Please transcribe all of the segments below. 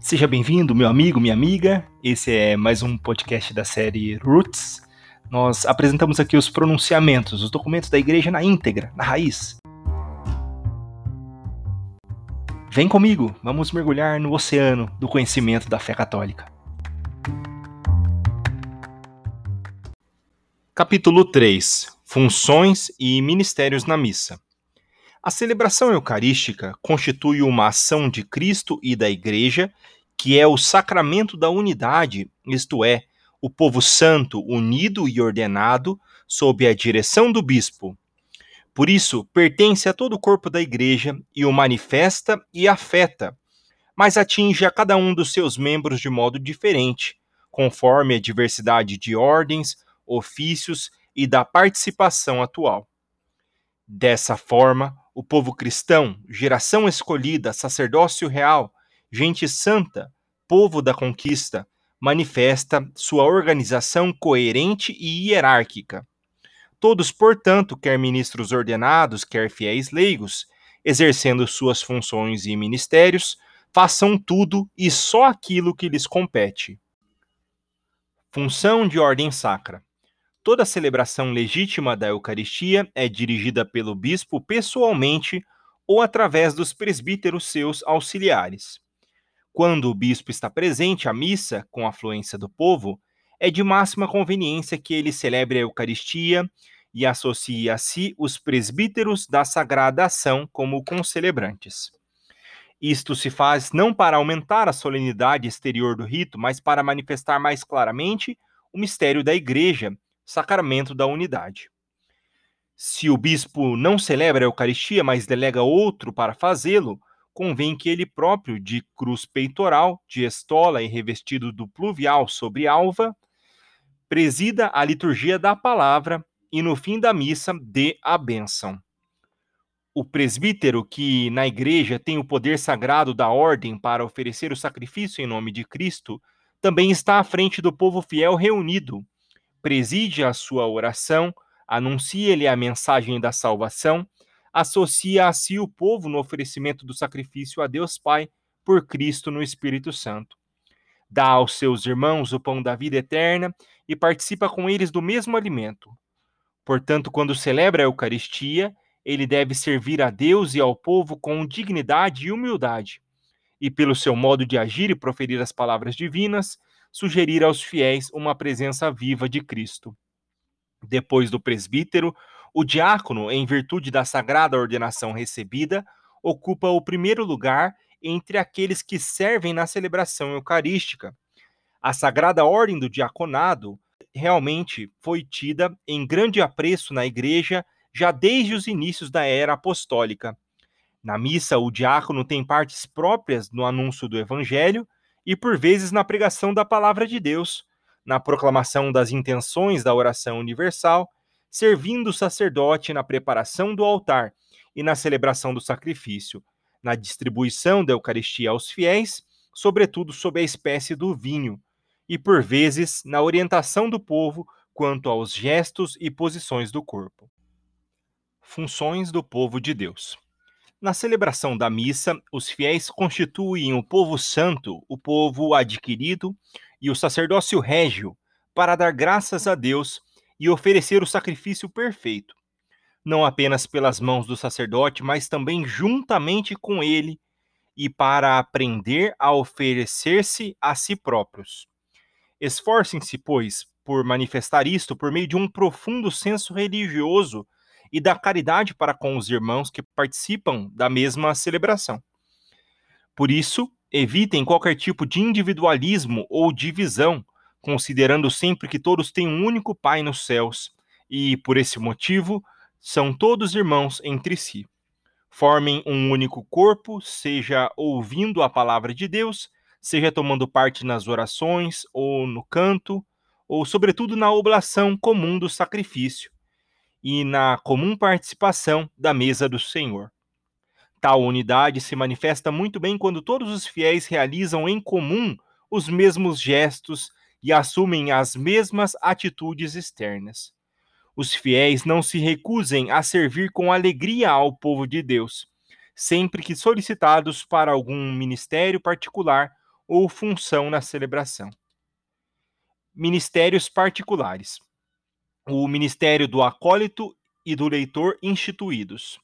Seja bem-vindo, meu amigo, minha amiga. Esse é mais um podcast da série Roots. Nós apresentamos aqui os pronunciamentos, os documentos da igreja na íntegra, na raiz. Vem comigo, vamos mergulhar no oceano do conhecimento da fé católica. Capítulo 3 Funções e Ministérios na Missa. A celebração eucarística constitui uma ação de Cristo e da Igreja, que é o sacramento da unidade, isto é, o povo santo unido e ordenado sob a direção do bispo. Por isso, pertence a todo o corpo da Igreja e o manifesta e afeta, mas atinge a cada um dos seus membros de modo diferente, conforme a diversidade de ordens, ofícios e da participação atual. Dessa forma, o povo cristão, geração escolhida, sacerdócio real, gente santa, povo da conquista, manifesta sua organização coerente e hierárquica. Todos, portanto, quer ministros ordenados, quer fiéis leigos, exercendo suas funções e ministérios, façam tudo e só aquilo que lhes compete. Função de ordem sacra. Toda celebração legítima da Eucaristia é dirigida pelo bispo pessoalmente ou através dos presbíteros seus auxiliares. Quando o bispo está presente à missa com a afluência do povo, é de máxima conveniência que ele celebre a Eucaristia e associe a si os presbíteros da Sagrada Ação como concelebrantes. Isto se faz não para aumentar a solenidade exterior do rito, mas para manifestar mais claramente o mistério da Igreja sacramento da unidade. Se o bispo não celebra a Eucaristia, mas delega outro para fazê-lo, convém que ele próprio, de cruz peitoral, de estola e revestido do pluvial sobre alva, presida a liturgia da palavra e no fim da missa dê a bênção. O presbítero, que na igreja tem o poder sagrado da ordem para oferecer o sacrifício em nome de Cristo, também está à frente do povo fiel reunido preside a sua oração, anuncia-lhe a mensagem da salvação, associa a si o povo no oferecimento do sacrifício a Deus Pai por Cristo no Espírito Santo. Dá aos seus irmãos o pão da vida eterna e participa com eles do mesmo alimento. Portanto, quando celebra a Eucaristia, ele deve servir a Deus e ao povo com dignidade e humildade, e pelo seu modo de agir e proferir as palavras divinas, sugerir aos fiéis uma presença viva de Cristo. Depois do presbítero, o diácono, em virtude da sagrada ordenação recebida, ocupa o primeiro lugar entre aqueles que servem na celebração eucarística. A sagrada ordem do diaconado realmente foi tida em grande apreço na igreja já desde os inícios da era apostólica. Na missa, o diácono tem partes próprias no anúncio do evangelho e por vezes na pregação da palavra de Deus, na proclamação das intenções da oração universal, servindo o sacerdote na preparação do altar e na celebração do sacrifício, na distribuição da Eucaristia aos fiéis, sobretudo sob a espécie do vinho, e por vezes na orientação do povo quanto aos gestos e posições do corpo. Funções do povo de Deus. Na celebração da missa, os fiéis constituem o povo santo, o povo adquirido e o sacerdócio régio para dar graças a Deus e oferecer o sacrifício perfeito, não apenas pelas mãos do sacerdote, mas também juntamente com ele e para aprender a oferecer-se a si próprios. Esforcem-se, pois, por manifestar isto por meio de um profundo senso religioso e da caridade para com os irmãos que participam da mesma celebração. Por isso, evitem qualquer tipo de individualismo ou divisão, considerando sempre que todos têm um único Pai nos céus e, por esse motivo, são todos irmãos entre si. Formem um único corpo, seja ouvindo a palavra de Deus, seja tomando parte nas orações ou no canto, ou sobretudo na oblação comum do sacrifício e na comum participação da mesa do Senhor. Tal unidade se manifesta muito bem quando todos os fiéis realizam em comum os mesmos gestos e assumem as mesmas atitudes externas. Os fiéis não se recusem a servir com alegria ao povo de Deus, sempre que solicitados para algum ministério particular ou função na celebração. Ministérios particulares. O ministério do acólito e do leitor instituídos.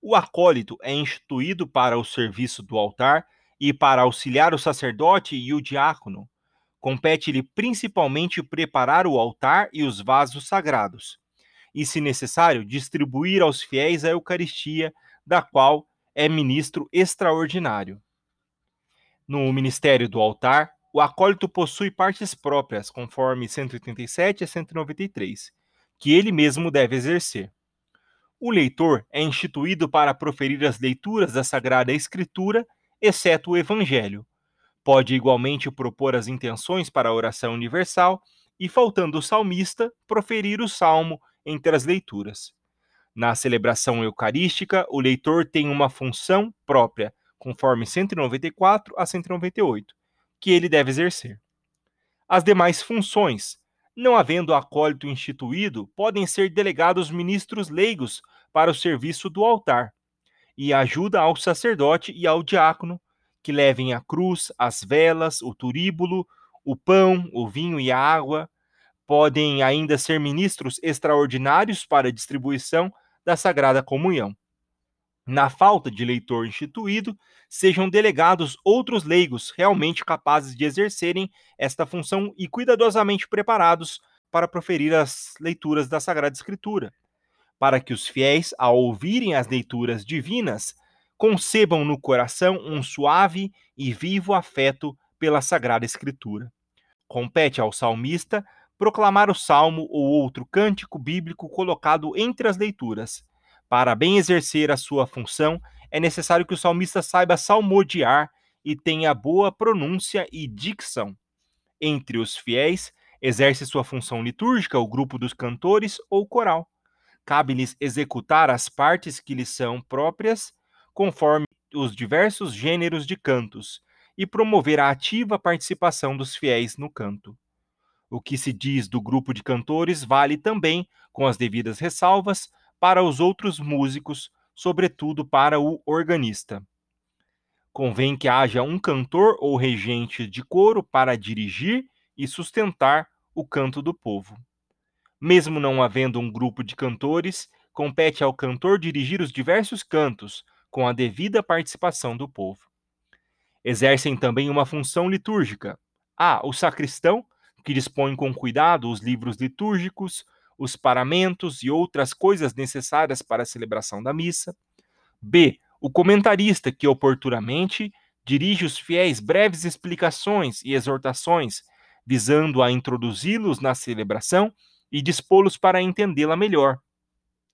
O acólito é instituído para o serviço do altar e para auxiliar o sacerdote e o diácono. Compete-lhe principalmente preparar o altar e os vasos sagrados, e, se necessário, distribuir aos fiéis a Eucaristia, da qual é ministro extraordinário. No ministério do altar, o acólito possui partes próprias, conforme 187 a 193, que ele mesmo deve exercer. O leitor é instituído para proferir as leituras da Sagrada Escritura, exceto o Evangelho. Pode igualmente propor as intenções para a oração universal e, faltando o salmista, proferir o salmo entre as leituras. Na celebração eucarística, o leitor tem uma função própria, conforme 194 a 198, que ele deve exercer. As demais funções, não havendo acólito instituído, podem ser delegados ministros leigos para o serviço do altar, e ajuda ao sacerdote e ao diácono, que levem a cruz, as velas, o turíbulo, o pão, o vinho e a água. Podem ainda ser ministros extraordinários para a distribuição da Sagrada Comunhão. Na falta de leitor instituído, sejam delegados outros leigos realmente capazes de exercerem esta função e cuidadosamente preparados para proferir as leituras da Sagrada Escritura, para que os fiéis, ao ouvirem as leituras divinas, concebam no coração um suave e vivo afeto pela Sagrada Escritura. Compete ao salmista proclamar o salmo ou outro cântico bíblico colocado entre as leituras. Para bem exercer a sua função, é necessário que o salmista saiba salmodiar e tenha boa pronúncia e dicção. Entre os fiéis, exerce sua função litúrgica o grupo dos cantores ou coral. Cabe-lhes executar as partes que lhes são próprias, conforme os diversos gêneros de cantos, e promover a ativa participação dos fiéis no canto. O que se diz do grupo de cantores vale também, com as devidas ressalvas, para os outros músicos, sobretudo para o organista. Convém que haja um cantor ou regente de coro para dirigir e sustentar o canto do povo. Mesmo não havendo um grupo de cantores, compete ao cantor dirigir os diversos cantos, com a devida participação do povo. Exercem também uma função litúrgica. A. O sacristão, que dispõe com cuidado os livros litúrgicos, os paramentos e outras coisas necessárias para a celebração da missa. B. O comentarista, que oportunamente dirige os fiéis breves explicações e exortações, visando a introduzi-los na celebração e dispô-los para entendê-la melhor.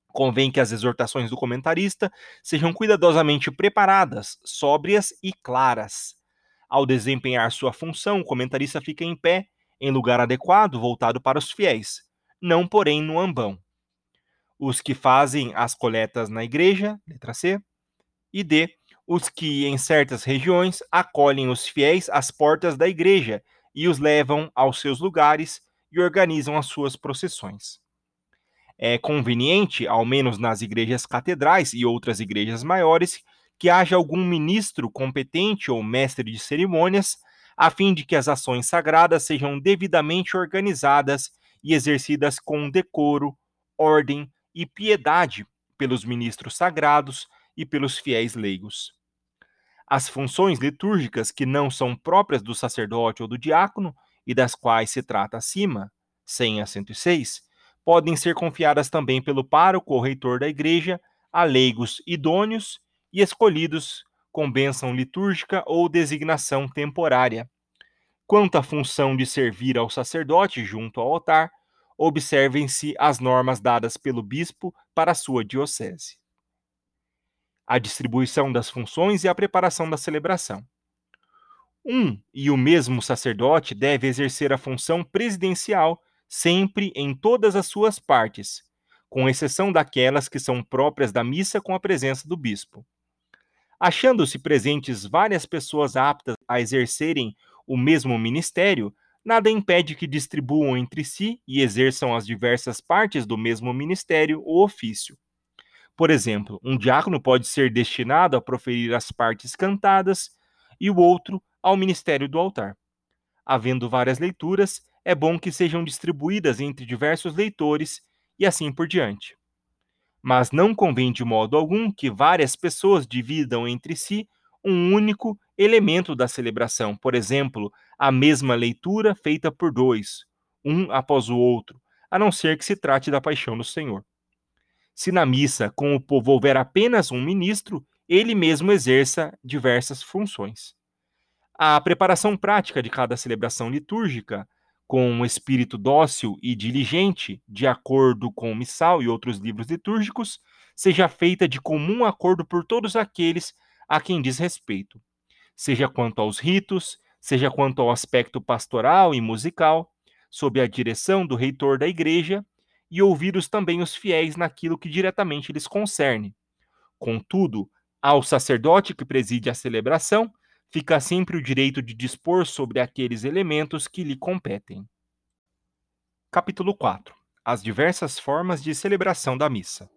Convém que as exortações do comentarista sejam cuidadosamente preparadas, sóbrias e claras. Ao desempenhar sua função, o comentarista fica em pé, em lugar adequado, voltado para os fiéis, não porém no ambão. Os que fazem as coletas na igreja, letra C, e D, os que em certas regiões acolhem os fiéis às portas da igreja e os levam aos seus lugares e organizam as suas procissões. É conveniente, ao menos nas igrejas catedrais e outras igrejas maiores, que haja algum ministro competente ou mestre de cerimônias, a fim de que as ações sagradas sejam devidamente organizadas e exercidas com decoro, ordem e piedade pelos ministros sagrados e pelos fiéis leigos. As funções litúrgicas que não são próprias do sacerdote ou do diácono e das quais se trata acima, 100 a 106, podem ser confiadas também pelo pároco ou reitor da igreja a leigos idôneos e escolhidos com bênção litúrgica ou designação temporária. Quanto à função de servir ao sacerdote junto ao altar, observem-se as normas dadas pelo bispo para a sua diocese. A distribuição das funções e a preparação da celebração. Um e o mesmo sacerdote deve exercer a função presidencial sempre em todas as suas partes, com exceção daquelas que são próprias da missa com a presença do bispo. Achando-se presentes várias pessoas aptas a exercerem o mesmo ministério, nada impede que distribuam entre si e exerçam as diversas partes do mesmo ministério ou ofício. Por exemplo, um diácono pode ser destinado a proferir as partes cantadas e o outro ao ministério do altar. Havendo várias leituras, é bom que sejam distribuídas entre diversos leitores e assim por diante. Mas não convém de modo algum que várias pessoas dividam entre si um único elemento da celebração, por exemplo, a mesma leitura feita por dois, um após o outro, a não ser que se trate da paixão do Senhor. Se na missa com o povo houver apenas um ministro, ele mesmo exerça diversas funções. A preparação prática de cada celebração litúrgica, com um espírito dócil e diligente, de acordo com o missal e outros livros litúrgicos, seja feita de comum acordo por todos aqueles a quem diz respeito, seja quanto aos ritos, seja quanto ao aspecto pastoral e musical, sob a direção do reitor da igreja, e ouvidos também os fiéis naquilo que diretamente lhes concerne. Contudo, ao sacerdote que preside a celebração, fica sempre o direito de dispor sobre aqueles elementos que lhe competem. Capítulo 4 As diversas formas de celebração da missa.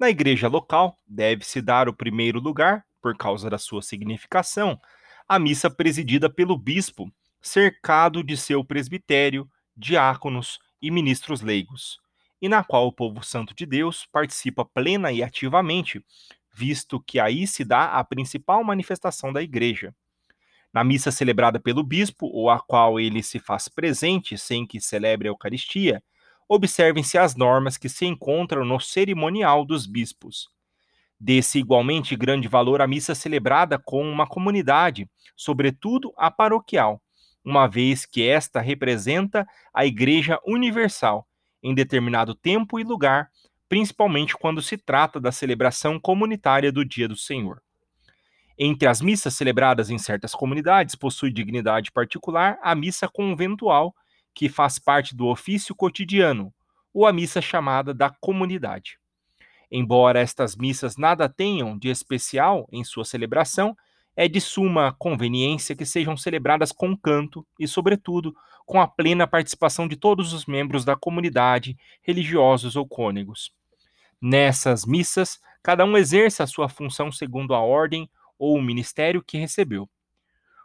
Na igreja local, deve-se dar o primeiro lugar, por causa da sua significação, à missa presidida pelo bispo, cercado de seu presbitério, diáconos e ministros leigos, e na qual o povo santo de Deus participa plena e ativamente, visto que aí se dá a principal manifestação da igreja. Na missa celebrada pelo bispo, ou a qual ele se faz presente sem que celebre a Eucaristia, observem-se as normas que se encontram no cerimonial dos bispos. Desse igualmente grande valor a missa celebrada com uma comunidade, sobretudo a paroquial, uma vez que esta representa a Igreja Universal, em determinado tempo e lugar, principalmente quando se trata da celebração comunitária do Dia do Senhor. Entre as missas celebradas em certas comunidades, possui dignidade particular a missa conventual, que faz parte do ofício cotidiano, ou a missa chamada da comunidade. Embora estas missas nada tenham de especial em sua celebração, é de suma conveniência que sejam celebradas com canto e, sobretudo, com a plena participação de todos os membros da comunidade, religiosos ou cônegos. Nessas missas, cada um exerce a sua função segundo a ordem ou o ministério que recebeu.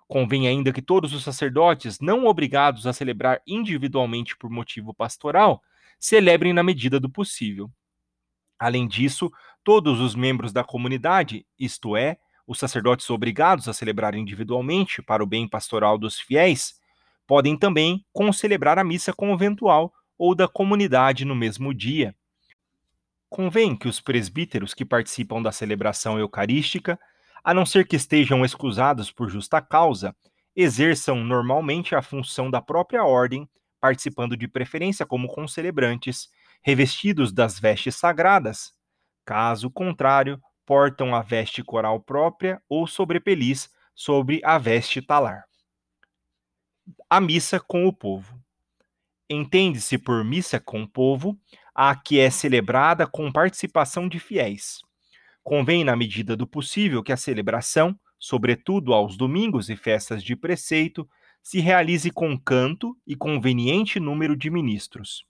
Convém ainda que todos os sacerdotes, não obrigados a celebrar individualmente por motivo pastoral, celebrem na medida do possível. Além disso, todos os membros da comunidade, isto é, os sacerdotes obrigados a celebrar individualmente para o bem pastoral dos fiéis, podem também concelebrar a missa conventual ou da comunidade no mesmo dia, Convém que os presbíteros que participam da celebração eucarística, a não ser que estejam excusados por justa causa, exerçam normalmente a função da própria ordem, participando de preferência como concelebrantes, revestidos das vestes sagradas. Caso contrário, portam a veste coral própria ou sobrepeliz sobre a veste talar. A missa com o povo. Entende-se por missa com o povo a que é celebrada com participação de fiéis. Convém, na medida do possível, que a celebração, sobretudo aos domingos e festas de preceito, se realize com canto e conveniente número de ministros.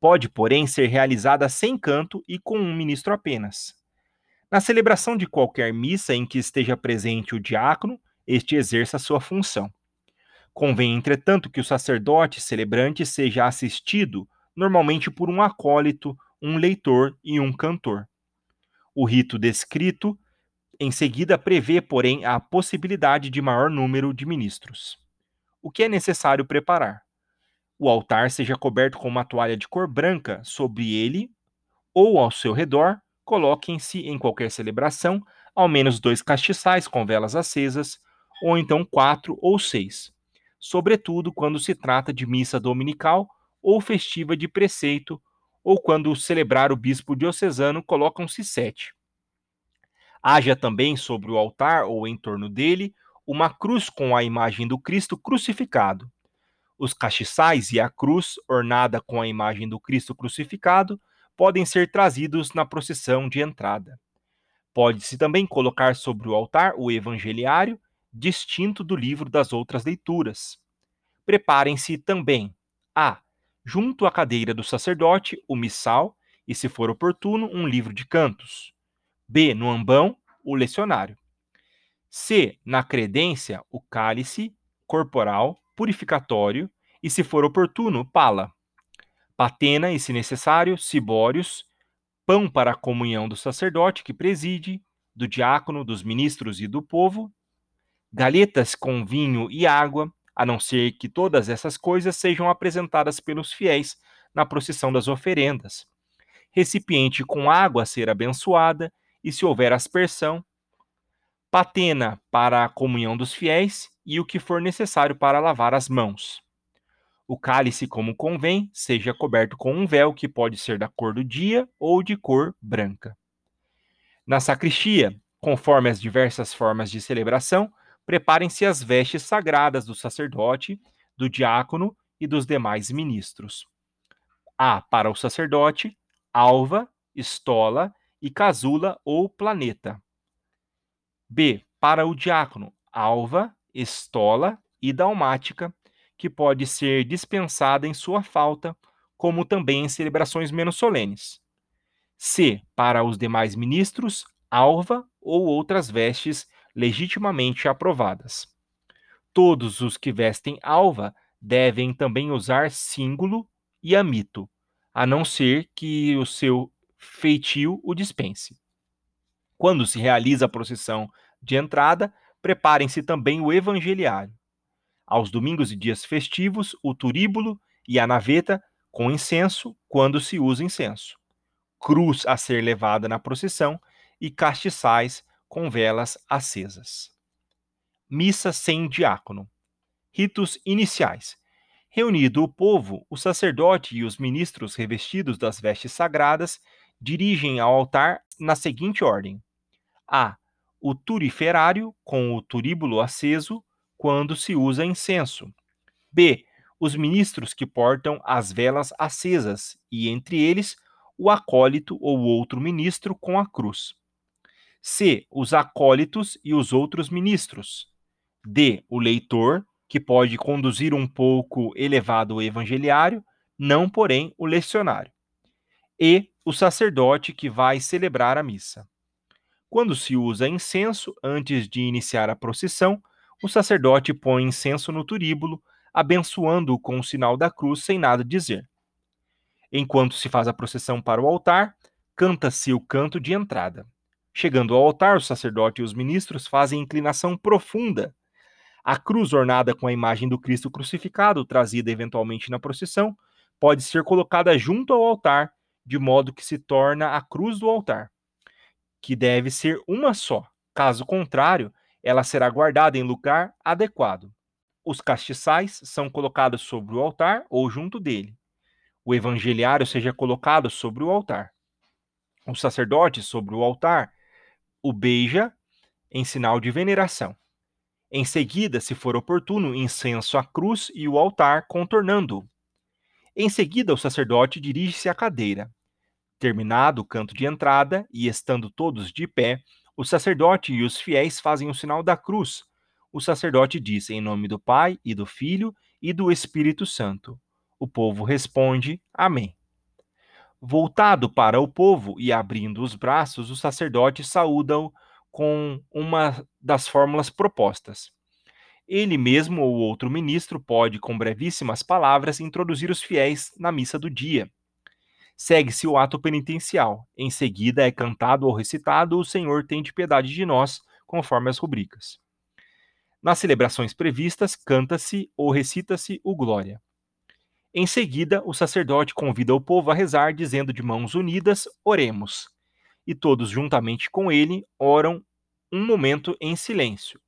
Pode, porém, ser realizada sem canto e com um ministro apenas. Na celebração de qualquer missa em que esteja presente o diácono, este exerça sua função. Convém, entretanto, que o sacerdote celebrante seja assistido normalmente por um acólito, um leitor e um cantor. O rito descrito em seguida prevê, porém, a possibilidade de maior número de ministros. O que é necessário preparar? O altar seja coberto com uma toalha de cor branca sobre ele ou ao seu redor, coloquem-se em qualquer celebração ao menos dois castiçais com velas acesas, ou então quatro ou seis, sobretudo quando se trata de missa dominical ou festiva de preceito, ou quando celebrar o bispo diocesano, colocam-se sete. Haja também sobre o altar ou em torno dele uma cruz com a imagem do Cristo crucificado. Os castiçais e a cruz, ornada com a imagem do Cristo crucificado, podem ser trazidos na procissão de entrada. Pode-se também colocar sobre o altar o evangeliário, distinto do livro das outras leituras. Preparem-se também a junto à cadeira do sacerdote, o missal e, se for oportuno, um livro de cantos. B. No ambão, o lecionário. C. Na credência, o cálice corporal purificatório e, se for oportuno, pala. Patena e, se necessário, cibórios, pão para a comunhão do sacerdote que preside, do diácono, dos ministros e do povo, galhetas com vinho e água, a não ser que todas essas coisas sejam apresentadas pelos fiéis na procissão das oferendas. Recipiente com água a ser abençoada, e se houver aspersão, patena para a comunhão dos fiéis e o que for necessário para lavar as mãos. O cálice, como convém, seja coberto com um véu que pode ser da cor do dia ou de cor branca. Na sacristia, conforme as diversas formas de celebração, preparem-se as vestes sagradas do sacerdote, do diácono e dos demais ministros. Há para o sacerdote alva, estola e casula ou planeta. B. Para o diácono, alva, estola e dalmática, que pode ser dispensada em sua falta, como também em celebrações menos solenes. C. Para os demais ministros, alva ou outras vestes legitimamente aprovadas. Todos os que vestem alva devem também usar símbolo e amito, a não ser que o seu feitio o dispense. Quando se realiza a procissão de entrada, preparem-se também o evangeliário. Aos domingos e dias festivos, o turíbulo e a naveta com incenso, quando se usa incenso. Cruz a ser levada na procissão e castiçais com velas acesas. Missa sem diácono. Ritos iniciais. Reunido o povo, o sacerdote e os ministros revestidos das vestes sagradas dirigem ao altar na seguinte ordem: a. O turiferário, com o turíbulo aceso, quando se usa incenso. B. Os ministros que portam as velas acesas, e entre eles o acólito ou outro ministro com a cruz. C. Os acólitos e os outros ministros. D. O leitor, que pode conduzir um pouco elevado o evangeliário, não, porém, o lecionário. E. O sacerdote que vai celebrar a missa. Quando se usa incenso, antes de iniciar a procissão, o sacerdote põe incenso no turíbulo, abençoando-o com o sinal da cruz, sem nada dizer. Enquanto se faz a procissão para o altar, canta-se o canto de entrada. Chegando ao altar, o sacerdote e os ministros fazem inclinação profunda. A cruz ornada com a imagem do Cristo crucificado, trazida eventualmente na procissão, pode ser colocada junto ao altar, de modo que se torna a cruz do altar que deve ser uma só. Caso contrário, ela será guardada em lugar adequado. Os castiçais são colocados sobre o altar ou junto dele. O evangeliário seja colocado sobre o altar. O sacerdote sobre o altar o beija em sinal de veneração. Em seguida, se for oportuno, incenso à cruz e o altar contornando-o. Em seguida, o sacerdote dirige-se à cadeira. Terminado o canto de entrada e estando todos de pé, o sacerdote e os fiéis fazem o sinal da cruz. O sacerdote diz: Em nome do Pai e do Filho e do Espírito Santo. O povo responde: Amém. Voltado para o povo e abrindo os braços, o sacerdote saúda-o com uma das fórmulas propostas. Ele mesmo ou outro ministro pode, com brevíssimas palavras, introduzir os fiéis na missa do dia. Segue-se o ato penitencial. Em seguida é cantado ou recitado O Senhor tem de piedade de nós, conforme as rubricas. Nas celebrações previstas, canta-se ou recita-se o Glória. Em seguida, o sacerdote convida o povo a rezar, dizendo de mãos unidas: Oremos. E todos, juntamente com ele, oram um momento em silêncio.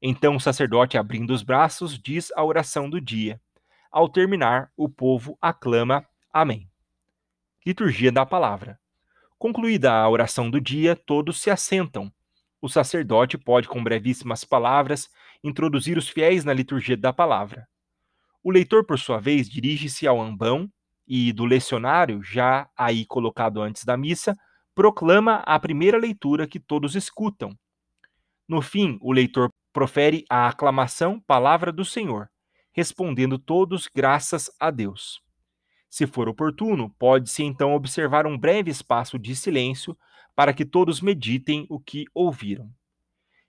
Então o sacerdote, abrindo os braços, diz a oração do dia. Ao terminar, o povo aclama Amém. Liturgia da Palavra. Concluída a oração do dia, todos se assentam. O sacerdote pode, com brevíssimas palavras, introduzir os fiéis na liturgia da palavra. O leitor, por sua vez, dirige-se ao ambão e, do lecionário, já aí colocado antes da missa, proclama a primeira leitura que todos escutam. No fim, o leitor profere a aclamação Palavra do Senhor, respondendo todos graças a Deus. Se for oportuno, pode-se então observar um breve espaço de silêncio para que todos meditem o que ouviram.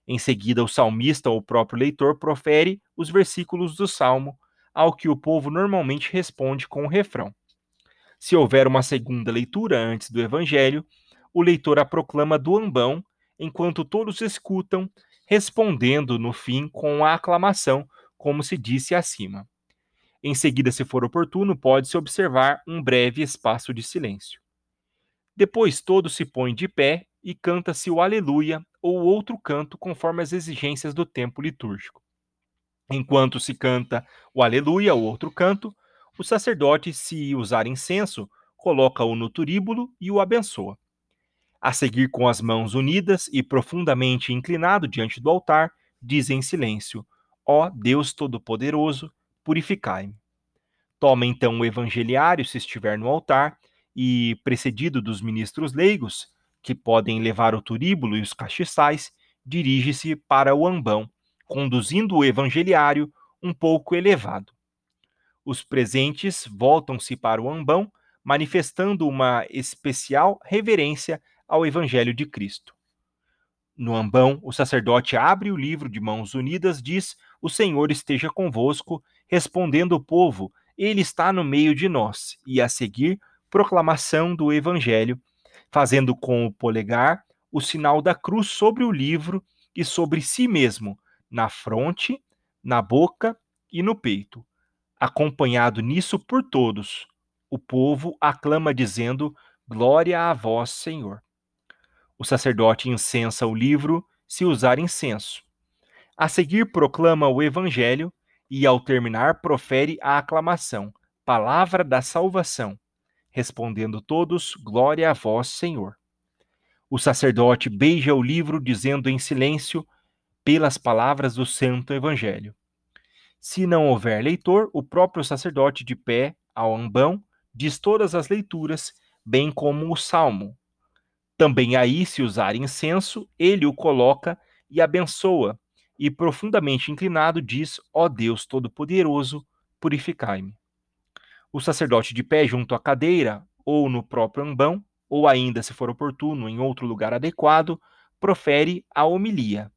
Em seguida, o salmista ou o próprio leitor profere os versículos do salmo, ao que o povo normalmente responde com o refrão. Se houver uma segunda leitura antes do evangelho, o leitor a proclama do ambão, enquanto todos escutam, respondendo no fim com a aclamação, como se disse acima. Em seguida, se for oportuno, pode-se observar um breve espaço de silêncio. Depois todos se põem de pé e canta-se o Aleluia ou outro canto conforme as exigências do tempo litúrgico. Enquanto se canta o Aleluia ou outro canto, o sacerdote, se usar incenso, coloca-o no turíbulo e o abençoa. A seguir, com as mãos unidas e profundamente inclinado diante do altar, diz em silêncio: Ó Deus Todo-Poderoso, purificai-me. Toma então o evangeliário, se estiver no altar, e, precedido dos ministros leigos, que podem levar o turíbulo e os castiçais, dirige-se para o ambão, conduzindo o evangeliário um pouco elevado. Os presentes voltam-se para o ambão, manifestando uma especial reverência ao Evangelho de Cristo. No ambão, o sacerdote abre o livro de mãos unidas, diz: O Senhor esteja convosco, respondendo o povo: Ele está no meio de nós. E a seguir, proclamação do Evangelho, fazendo com o polegar o sinal da cruz sobre o livro e sobre si mesmo, na fronte, na boca e no peito. Acompanhado nisso por todos, o povo aclama dizendo: Glória a vós, Senhor. O sacerdote incensa o livro se usar incenso. A seguir, proclama o evangelho e, ao terminar, profere a aclamação, palavra da salvação, respondendo todos: Glória a vós, Senhor. O sacerdote beija o livro, dizendo em silêncio, pelas palavras do Santo Evangelho. Se não houver leitor, o próprio sacerdote de pé, ao ambão, diz todas as leituras, bem como o salmo, também aí, se usar incenso, ele o coloca e abençoa, e profundamente inclinado diz: Ó Deus Todo-Poderoso, purificai-me. O sacerdote de pé junto à cadeira, ou no próprio ambão, ou ainda, se for oportuno, em outro lugar adequado, profere a homilia.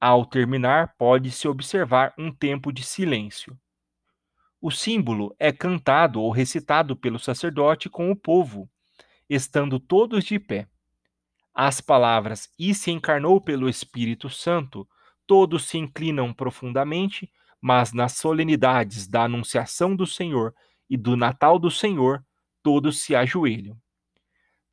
Ao terminar, pode-se observar um tempo de silêncio. O símbolo é cantado ou recitado pelo sacerdote com o povo, estando todos de pé as palavras e se encarnou pelo Espírito Santo, todos se inclinam profundamente, mas nas solenidades da Anunciação do Senhor e do Natal do Senhor, todos se ajoelham.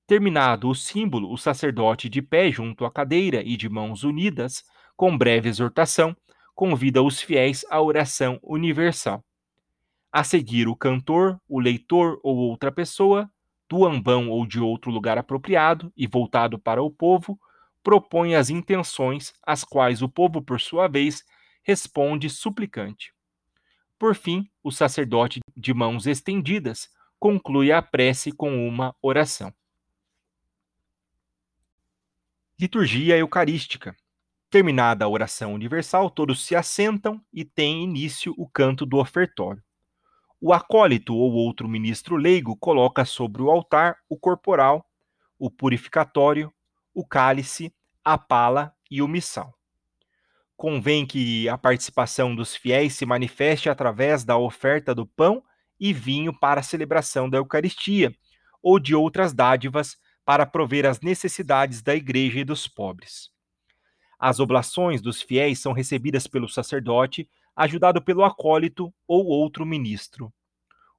Terminado o símbolo, o sacerdote de pé junto à cadeira e de mãos unidas, com breve exortação, convida os fiéis à oração universal. A seguir, o cantor, o leitor ou outra pessoa do ambão ou de outro lugar apropriado e voltado para o povo, propõe as intenções, às quais o povo, por sua vez, responde suplicante. Por fim, o sacerdote, de mãos estendidas, conclui a prece com uma oração. Liturgia Eucarística. Terminada a oração universal, todos se assentam e tem início o canto do ofertório. O acólito ou outro ministro leigo coloca sobre o altar o corporal, o purificatório, o cálice, a pala e o missal. Convém que a participação dos fiéis se manifeste através da oferta do pão e vinho para a celebração da Eucaristia, ou de outras dádivas para prover as necessidades da igreja e dos pobres. As oblações dos fiéis são recebidas pelo sacerdote ajudado pelo acólito ou outro ministro.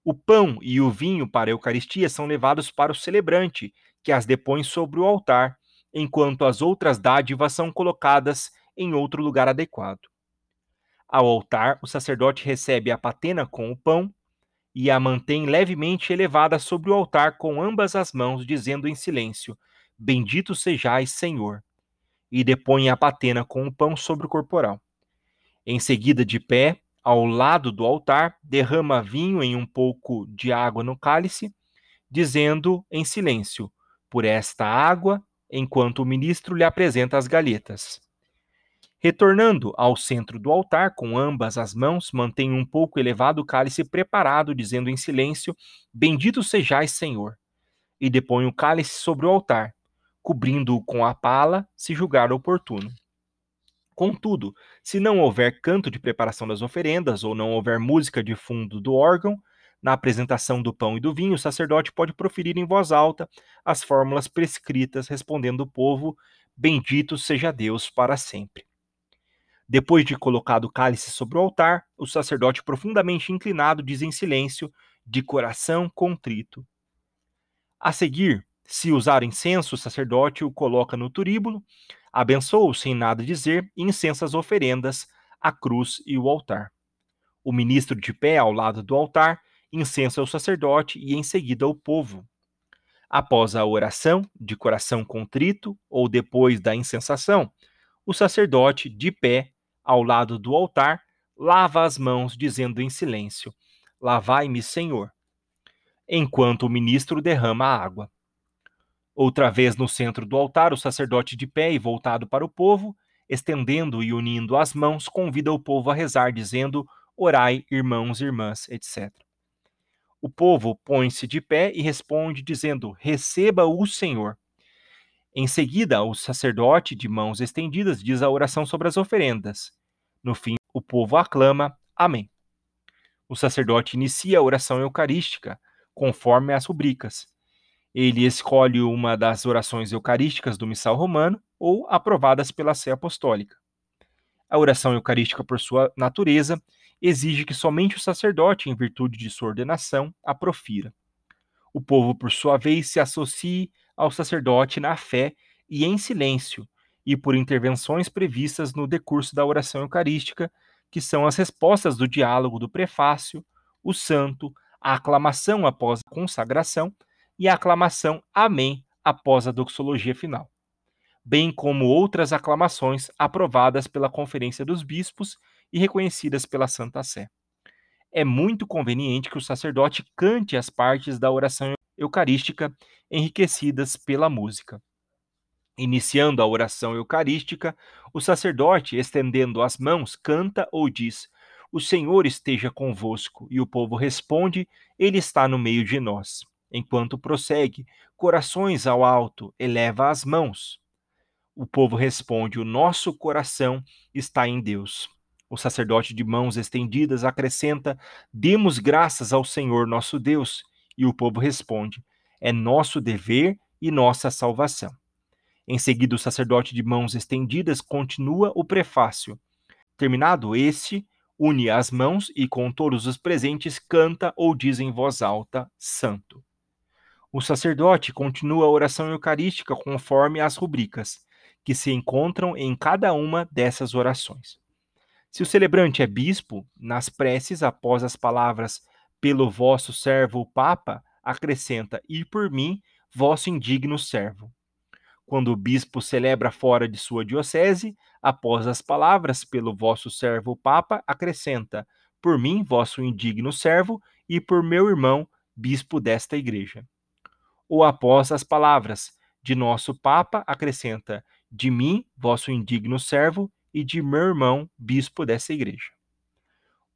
O pão e o vinho para a Eucaristia são levados para o celebrante, que as depõe sobre o altar, enquanto as outras dádivas são colocadas em outro lugar adequado. Ao altar, o sacerdote recebe a patena com o pão e a mantém levemente elevada sobre o altar com ambas as mãos, dizendo em silêncio: Bendito sejais, Senhor. E depõe a patena com o pão sobre o corporal. Em seguida, de pé, ao lado do altar, derrama vinho em um pouco de água no cálice, dizendo em silêncio: Por esta água, enquanto o ministro lhe apresenta as galhetas. Retornando ao centro do altar, com ambas as mãos, mantém um pouco elevado o cálice preparado, dizendo em silêncio: Bendito sejais, Senhor. E depõe o cálice sobre o altar, cobrindo-o com a pala, se julgar oportuno. Contudo, se não houver canto de preparação das oferendas ou não houver música de fundo do órgão, na apresentação do pão e do vinho, o sacerdote pode proferir em voz alta as fórmulas prescritas, respondendo o povo: Bendito seja Deus para sempre. Depois de colocado o cálice sobre o altar, o sacerdote profundamente inclinado diz em silêncio, de coração contrito. A seguir, se usar incenso, o sacerdote o coloca no turíbulo, abençoa-o sem nada dizer e incensa as oferendas, a cruz e o altar. O ministro de pé ao lado do altar incensa o sacerdote e em seguida o povo. Após a oração, de coração contrito, ou depois da incensação, o sacerdote, de pé, ao lado do altar, lava as mãos, dizendo em silêncio: Lavai-me, Senhor, enquanto o ministro derrama a água. Outra vez no centro do altar, o sacerdote de pé e voltado para o povo, estendendo e unindo as mãos, convida o povo a rezar, dizendo: Orai, irmãos irmãs, etc. O povo põe-se de pé e responde, dizendo: Receba o Senhor. Em seguida, o sacerdote, de mãos estendidas, diz a oração sobre as oferendas. No fim, o povo aclama: Amém. O sacerdote inicia a oração eucarística, conforme as rubricas. Ele escolhe uma das orações eucarísticas do missal romano ou aprovadas pela Sé Apostólica. A oração eucarística, por sua natureza, exige que somente o sacerdote, em virtude de sua ordenação, a profira. O povo, por sua vez, se associe ao sacerdote na fé e em silêncio, e por intervenções previstas no decurso da oração eucarística, que são as respostas do diálogo do prefácio, o santo, a aclamação após a consagração e a aclamação Amém após a doxologia final, bem como outras aclamações aprovadas pela Conferência dos Bispos e reconhecidas pela Santa Sé. É muito conveniente que o sacerdote cante as partes da oração eucarística enriquecidas pela música. Iniciando a oração eucarística, o sacerdote, estendendo as mãos, canta ou diz: O Senhor esteja convosco, e o povo responde: Ele está no meio de nós. Enquanto prossegue, corações ao alto, eleva as mãos. O povo responde: O nosso coração está em Deus. O sacerdote de mãos estendidas acrescenta: Demos graças ao Senhor nosso Deus. E o povo responde: É nosso dever e nossa salvação. Em seguida, o sacerdote de mãos estendidas continua o prefácio. Terminado este, une as mãos e, com todos os presentes, canta ou diz em voz alta: Santo. O sacerdote continua a oração eucarística conforme as rubricas, que se encontram em cada uma dessas orações. Se o celebrante é bispo, nas preces, após as palavras pelo vosso servo o Papa, acrescenta e por mim, vosso indigno servo. Quando o bispo celebra fora de sua diocese, após as palavras pelo vosso servo o Papa, acrescenta por mim, vosso indigno servo, e por meu irmão, bispo desta igreja. Ou após as palavras de nosso Papa, acrescenta de mim, vosso indigno servo, e de meu irmão, bispo dessa igreja.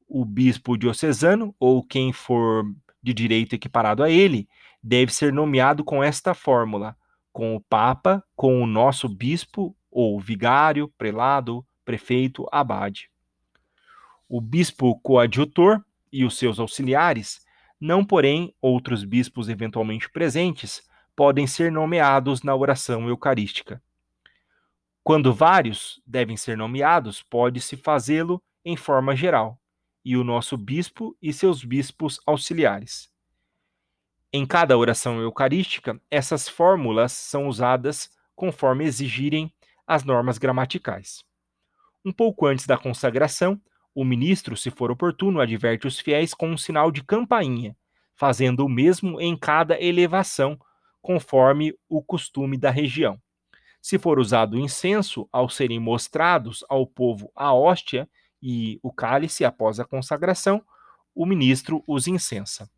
O bispo diocesano, ou quem for de direito equiparado a ele, deve ser nomeado com esta fórmula: com o Papa, com o nosso bispo, ou vigário, prelado, prefeito, abade. O bispo coadjutor e os seus auxiliares, não porém outros bispos eventualmente presentes, podem ser nomeados na oração eucarística. Quando vários devem ser nomeados, pode-se fazê-lo em forma geral, e o nosso bispo e seus bispos auxiliares. Em cada oração eucarística, essas fórmulas são usadas conforme exigirem as normas gramaticais. Um pouco antes da consagração, o ministro, se for oportuno, adverte os fiéis com um sinal de campainha, fazendo o mesmo em cada elevação, conforme o costume da região. Se for usado o incenso, ao serem mostrados ao povo a hóstia e o cálice após a consagração, o ministro os incensa.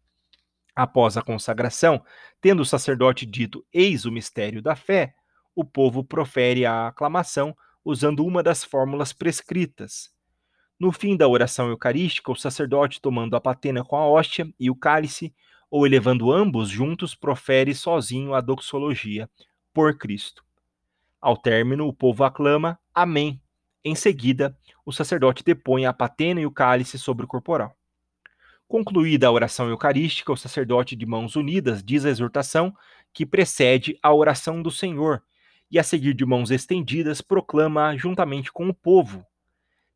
Após a consagração, tendo o sacerdote dito eis o mistério da fé, o povo profere a aclamação usando uma das fórmulas prescritas. No fim da oração eucarística, o sacerdote, tomando a patena com a hóstia e o cálice, ou elevando ambos juntos, profere sozinho a doxologia por Cristo. Ao término, o povo aclama Amém, Em seguida, o sacerdote depõe a patena e o cálice sobre o corporal. Concluída a oração eucarística, o sacerdote de mãos unidas diz a exortação que precede a oração do Senhor e, a seguir de mãos estendidas, proclama juntamente com o povo.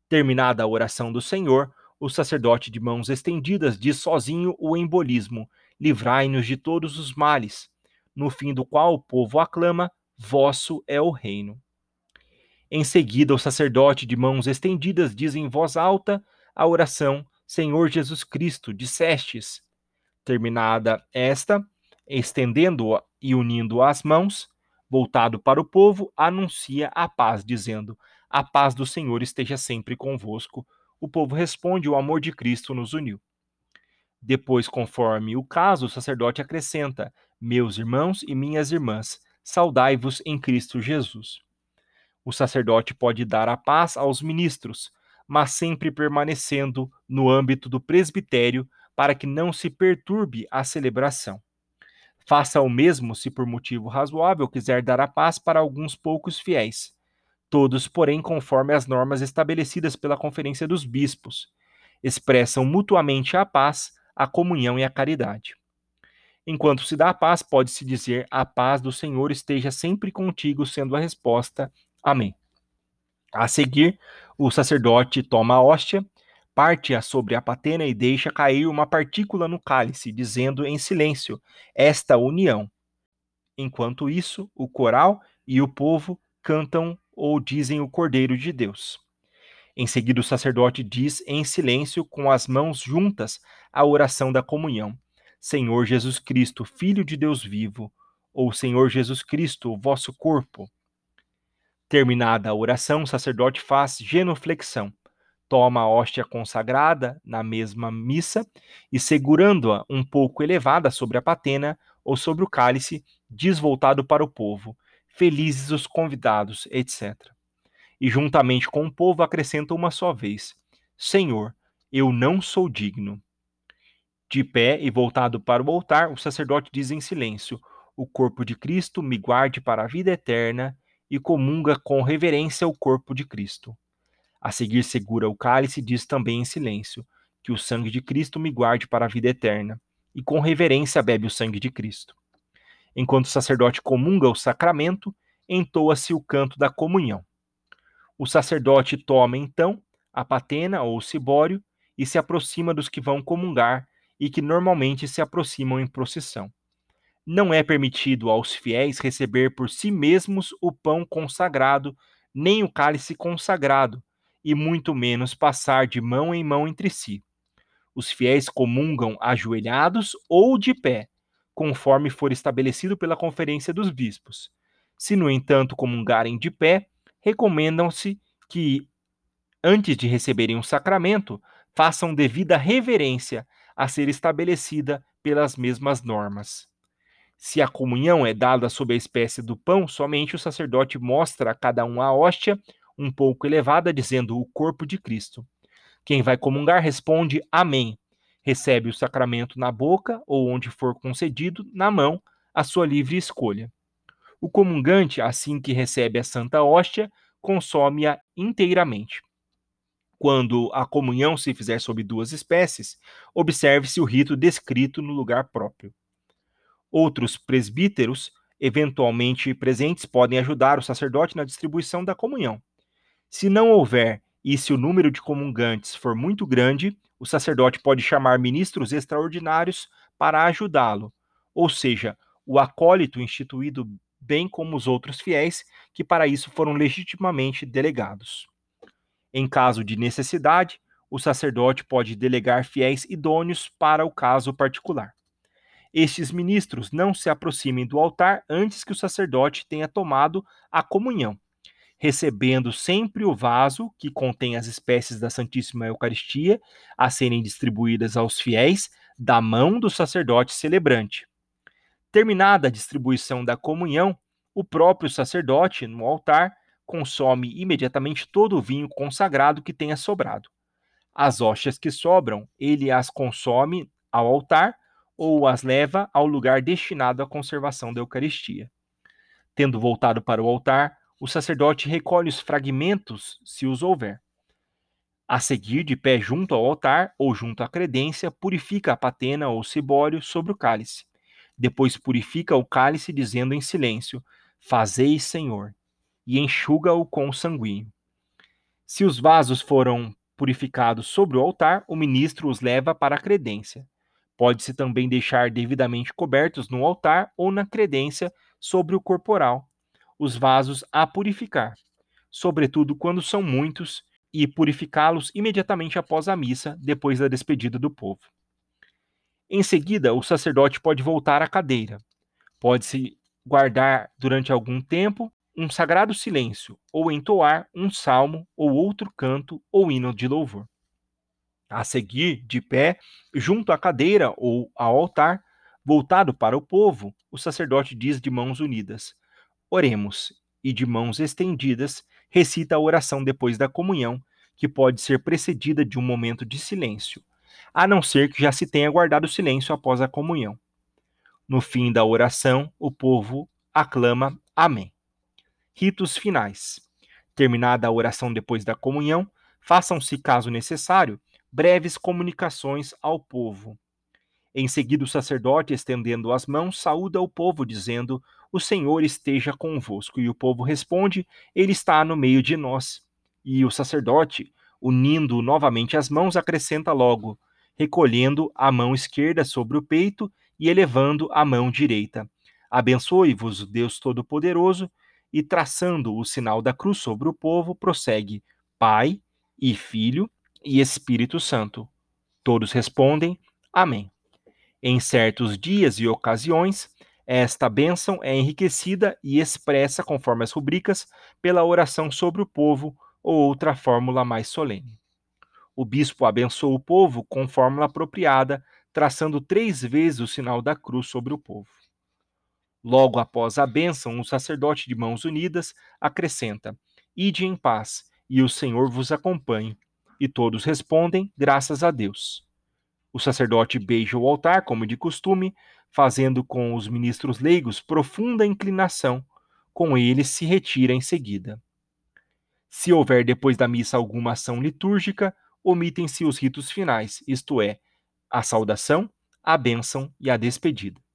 Terminada a oração do Senhor, o sacerdote de mãos estendidas diz sozinho o embolismo: Livrai-nos de todos os males, no fim do qual o povo aclama: Vosso é o reino. Em seguida, o sacerdote de mãos estendidas diz em voz alta a oração Senhor Jesus Cristo, dissestes. Terminada esta, estendendo e unindo as mãos, voltado para o povo, anuncia a paz, dizendo: A paz do Senhor esteja sempre convosco. O povo responde: O amor de Cristo nos uniu. Depois, conforme o caso, o sacerdote acrescenta: Meus irmãos e minhas irmãs, saudai-vos em Cristo Jesus. O sacerdote pode dar a paz aos ministros, mas sempre permanecendo no âmbito do presbitério para que não se perturbe a celebração. Faça o mesmo se por motivo razoável quiser dar a paz para alguns poucos fiéis. Todos, porém, conforme as normas estabelecidas pela Conferência dos Bispos, expressam mutuamente a paz, a comunhão e a caridade. Enquanto se dá a paz, pode-se dizer: A paz do Senhor esteja sempre contigo, sendo a resposta: Amém. A seguir, o sacerdote toma a hóstia, parte-a sobre a patena e deixa cair uma partícula no cálice, dizendo em silêncio esta união. Enquanto isso, o coral e o povo cantam ou dizem o Cordeiro de Deus. Em seguida, o sacerdote diz em silêncio, com as mãos juntas, a oração da comunhão: Senhor Jesus Cristo, Filho de Deus vivo, ou Senhor Jesus Cristo, vosso corpo. Terminada a oração, o sacerdote faz genuflexão, toma a hóstia consagrada na mesma missa e, segurando-a um pouco elevada sobre a patena ou sobre o cálice, diz voltado para o povo: Felizes os convidados, etc. E juntamente com o povo acrescenta uma só vez: Senhor, eu não sou digno. De pé e voltado para o altar, o sacerdote diz em silêncio: O corpo de Cristo me guarde para a vida eterna e comunga com reverência o corpo de Cristo. A seguir, segura o cálice e diz também em silêncio: Que o sangue de Cristo me guarde para a vida eterna, e com reverência bebe o sangue de Cristo. Enquanto o sacerdote comunga o sacramento, entoa-se o canto da comunhão. O sacerdote toma então a patena ou o cibório e se aproxima dos que vão comungar e que normalmente se aproximam em procissão não é permitido aos fiéis receber por si mesmos o pão consagrado, nem o cálice consagrado, e muito menos passar de mão em mão entre si. Os fiéis comungam ajoelhados ou de pé, conforme for estabelecido pela Conferência dos Bispos. Se, no entanto, comungarem de pé, recomendam-se que, antes de receberem o sacramento, façam devida reverência a ser estabelecida pelas mesmas normas. Se a comunhão é dada sob a espécie do pão, somente o sacerdote mostra a cada um a hóstia, um pouco elevada, dizendo o corpo de Cristo. Quem vai comungar responde Amém. Recebe o sacramento na boca ou onde for concedido, na mão, a sua livre escolha. O comungante, assim que recebe a santa hóstia, consome-a inteiramente. Quando a comunhão se fizer sob duas espécies, observe-se o rito descrito no lugar próprio. Outros presbíteros, eventualmente presentes, podem ajudar o sacerdote na distribuição da comunhão. Se não houver e se o número de comungantes for muito grande, o sacerdote pode chamar ministros extraordinários para ajudá-lo, ou seja, o acólito instituído bem como os outros fiéis, que para isso foram legitimamente delegados. Em caso de necessidade, o sacerdote pode delegar fiéis idôneos para o caso particular estes ministros não se aproximem do altar antes que o sacerdote tenha tomado a comunhão, recebendo sempre o vaso que contém as espécies da Santíssima Eucaristia a serem distribuídas aos fiéis da mão do sacerdote celebrante. Terminada a distribuição da comunhão, o próprio sacerdote, no altar, consome imediatamente todo o vinho consagrado que tenha sobrado. As hóstias que sobram, ele as consome ao altar ou as leva ao lugar destinado à conservação da Eucaristia. Tendo voltado para o altar, o sacerdote recolhe os fragmentos, se os houver. A seguir, de pé junto ao altar ou junto à credência, purifica a patena ou cibório sobre o cálice. Depois purifica o cálice, dizendo em silêncio: Fazei, Senhor, e enxuga-o com o sanguíneo. Se os vasos foram purificados sobre o altar, o ministro os leva para a credência. Pode-se também deixar devidamente cobertos no altar ou na credência sobre o corporal, os vasos a purificar, sobretudo quando são muitos, e purificá-los imediatamente após a missa, depois da despedida do povo. Em seguida, o sacerdote pode voltar à cadeira. Pode-se guardar durante algum tempo um sagrado silêncio, ou entoar um salmo ou outro canto ou hino de louvor. A seguir, de pé, junto à cadeira ou ao altar, voltado para o povo, o sacerdote diz de mãos unidas: Oremos, e de mãos estendidas, recita a oração depois da comunhão, que pode ser precedida de um momento de silêncio, a não ser que já se tenha guardado silêncio após a comunhão. No fim da oração, o povo aclama Amém. Ritos finais. Terminada a oração depois da comunhão, façam-se, caso necessário, breves comunicações ao povo. Em seguida, o sacerdote, estendendo as mãos, saúda o povo, dizendo: O Senhor esteja convosco. E o povo responde: Ele está no meio de nós. E o sacerdote, unindo novamente as mãos, acrescenta logo: recolhendo a mão esquerda sobre o peito e elevando a mão direita. Abençoe-vos, Deus Todo-Poderoso, e traçando o sinal da cruz sobre o povo, prossegue: Pai e Filho e Espírito Santo. Todos respondem: Amém. Em certos dias e ocasiões, esta bênção é enriquecida e expressa, conforme as rubricas, pela oração sobre o povo ou outra fórmula mais solene. O bispo abençoa o povo com fórmula apropriada, traçando três vezes o sinal da cruz sobre o povo. Logo após a bênção, o sacerdote de mãos unidas acrescenta: Ide em paz, e o Senhor vos acompanhe. E todos respondem: Graças a Deus. O sacerdote beija o altar, como de costume, fazendo com os ministros leigos profunda inclinação. Com eles se retira em seguida. Se houver depois da missa alguma ação litúrgica, omitem-se os ritos finais, isto é, a saudação, a bênção e a despedida.